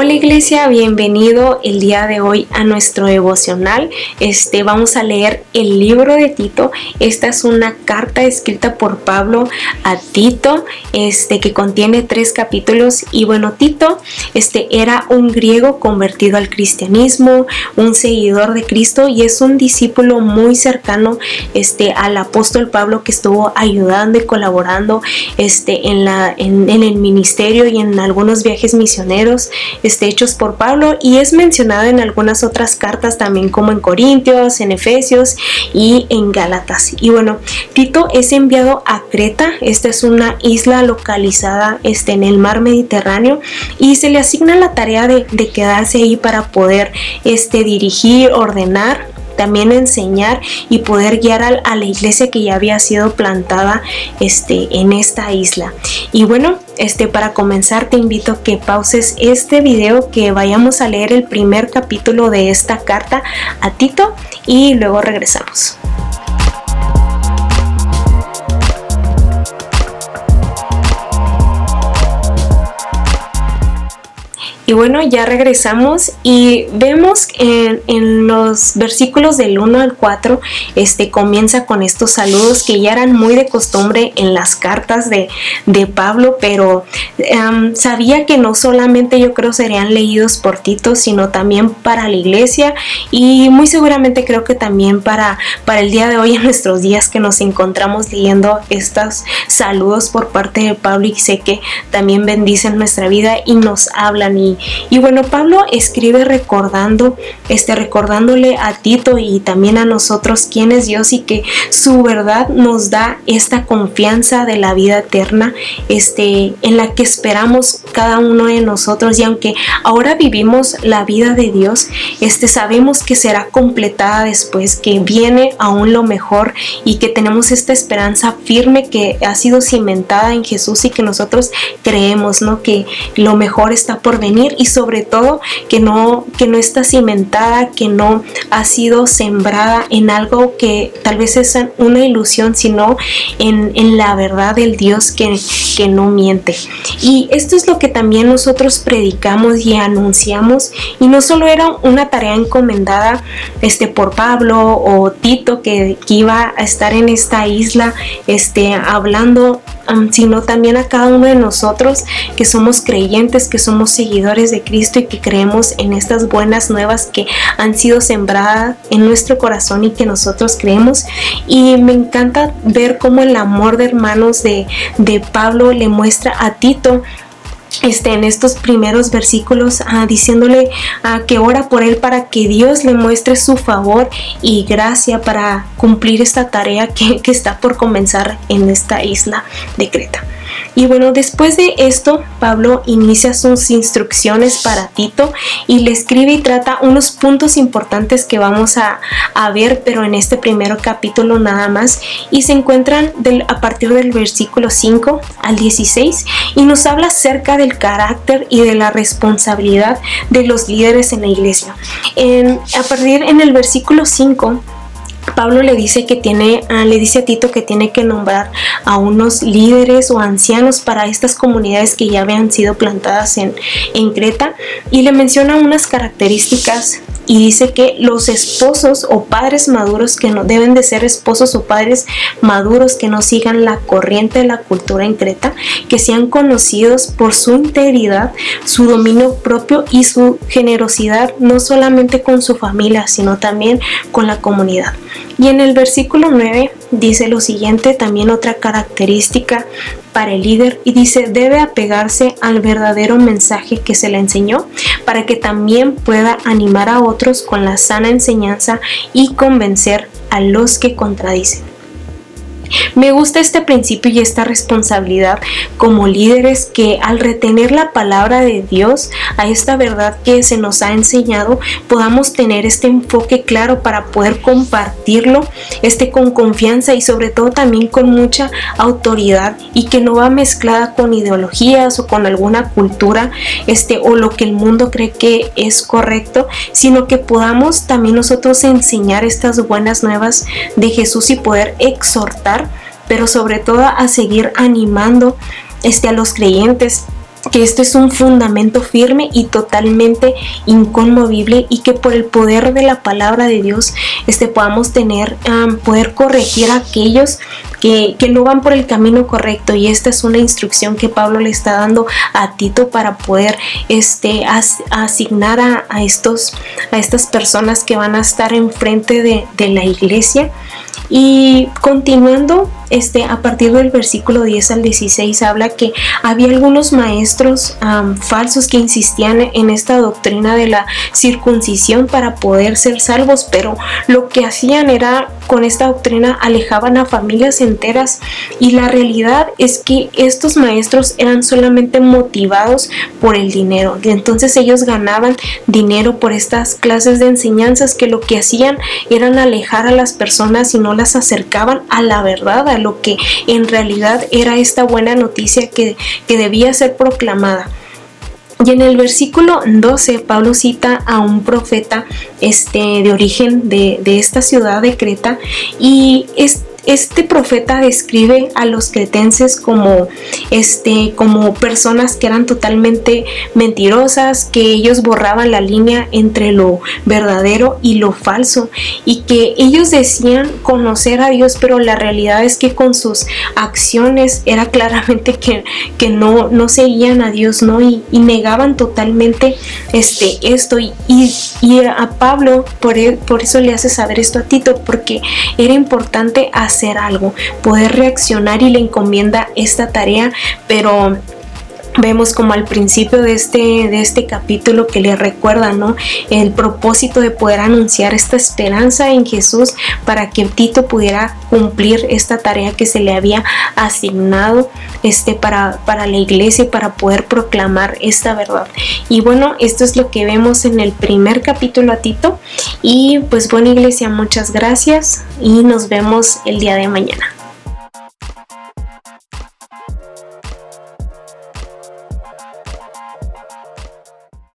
Hola iglesia, bienvenido el día de hoy a nuestro devocional. Este vamos a leer el libro de Tito. Esta es una carta escrita por Pablo a Tito, este que contiene tres capítulos y bueno, Tito este era un griego convertido al cristianismo, un seguidor de Cristo y es un discípulo muy cercano este al apóstol Pablo que estuvo ayudando y colaborando este en la en, en el ministerio y en algunos viajes misioneros este, hechos por Pablo y es mencionado en algunas otras cartas también como en Corintios, en Efesios y en Gálatas. Y bueno, Tito es enviado a Creta, esta es una isla localizada este, en el mar Mediterráneo y se le asigna la tarea de, quedarse ahí para poder este, dirigir, ordenar también enseñar y poder guiar a, la iglesia que ya había sido plantada este, en esta isla. Y bueno, este, para comenzar te invito a que pauses este video, que vayamos a leer el primer capítulo de esta carta a Tito y luego regresamos. Y bueno, ya regresamos y vemos en, en, los versículos del 1 al 4, este comienza con estos saludos que ya eran muy de costumbre en las cartas de, de Pablo, pero em, sabía que no solamente yo creo serían leídos por Tito, sino también para la iglesia y muy seguramente creo que también para, para el día de hoy, en nuestros días que nos encontramos leyendo estos saludos por parte de Pablo y sé que también bendicen nuestra vida y nos hablan y y bueno, Pablo escribe recordando, este, recordándole a Tito y también a nosotros quién es Dios y que su verdad nos da esta confianza de la vida eterna, este, en la que esperamos cada uno de nosotros. Y aunque ahora vivimos la vida de Dios, este, sabemos que será completada después, que viene aún lo mejor y que tenemos esta esperanza firme que ha sido cimentada en Jesús y que nosotros creemos, ¿no? Que lo mejor está por venir y sobre todo que no, que no está cimentada, que no ha sido sembrada en algo que tal vez es una ilusión, sino en, la verdad del Dios que, que no miente. Y esto es lo que también nosotros predicamos y anunciamos y no solo era una tarea encomendada este, por Pablo o Tito que, que iba a estar en esta isla este, hablando sino también a cada uno de nosotros que somos creyentes, que somos seguidores de Cristo y que creemos en estas buenas nuevas que han sido sembradas en nuestro corazón y que nosotros creemos. Y me encanta ver cómo el amor de hermanos de, de Pablo le muestra a Tito este, en estos primeros versículos ah, diciéndole ah, que ora por él para que Dios le muestre su favor y gracia para cumplir esta tarea que, que está por comenzar en esta isla de Creta. Y bueno, después de esto, Pablo inicia sus instrucciones para Tito y le escribe y trata unos puntos importantes que vamos a, ver, pero en este primer capítulo nada más. Y se encuentran a partir del versículo 5 al 16 y nos habla acerca del carácter y de la responsabilidad de los líderes en la iglesia. a partir en el versículo 5 Pablo le dice que tiene, ah, le dice a Tito que tiene que nombrar a unos líderes o ancianos para estas comunidades que ya habían sido plantadas en, en Creta y le menciona unas características y dice que los esposos o padres maduros que no deben de ser esposos o padres maduros que no sigan la corriente de la cultura en Creta, que sean conocidos por su integridad, su dominio propio y su generosidad, no solamente con su familia, sino también con la comunidad. Y en el versículo 9 dice lo siguiente, también otra característica para el líder y dice debe apegarse al verdadero mensaje que se le enseñó para que también pueda animar a otros con la sana enseñanza y convencer a los que contradicen. Me gusta este principio y esta responsabilidad como líderes que al retener la palabra de Dios a esta verdad que se nos ha enseñado, podamos tener este enfoque claro para poder compartirlo este con confianza y sobre todo también con mucha autoridad y que no va mezclada con ideologías o con alguna cultura este o lo que el mundo cree que es correcto, sino que podamos también nosotros enseñar estas buenas nuevas de Jesús y poder exhortar pero sobre todo a seguir animando este, a los creyentes que esto es un fundamento firme y totalmente inconmovible y que por el poder de la palabra de Dios este, podamos tener, poder corregir a aquellos que, no van por el camino correcto. Y esta es una instrucción que Pablo le está dando a Tito para poder este, asignar a, estos, a estas personas que van a estar enfrente de, de la iglesia y continuando, este, a partir del versículo 10 al 16 habla que había algunos maestros falsos que insistían en esta doctrina de la circuncisión para poder ser salvos, pero lo que hacían era con esta doctrina alejaban a familias enteras y la realidad es que estos maestros eran solamente motivados por el dinero. Entonces ellos ganaban dinero por estas clases de enseñanzas que lo que hacían eran alejar a las personas y no las acercaban a la verdad, a lo que en realidad era esta buena noticia que, debía ser proclamada. Y en el versículo 12, Pablo cita a un profeta este, de origen de, de esta ciudad de Creta y es, este profeta describe a los cretenses como, este, como personas que eran totalmente mentirosas, que ellos borraban la línea entre lo verdadero y lo falso y que ellos decían conocer a Dios, pero la realidad es que con sus acciones era claramente que, que no, no seguían a Dios, ¿no? Y, negaban totalmente este, esto. Y, y, a Pablo, por, por eso le hace saber esto a Tito, porque era importante hacer hacer algo, poder reaccionar y le encomienda esta tarea, pero vemos como al principio de este, de este capítulo que le recuerda, ¿no? El propósito de poder anunciar esta esperanza en Jesús para que Tito pudiera cumplir esta tarea que se le había asignado este, para, para la iglesia y para poder proclamar esta verdad. Y bueno, esto es lo que vemos en el primer capítulo a Tito. Y pues bueno, iglesia, muchas gracias y nos vemos el día de mañana.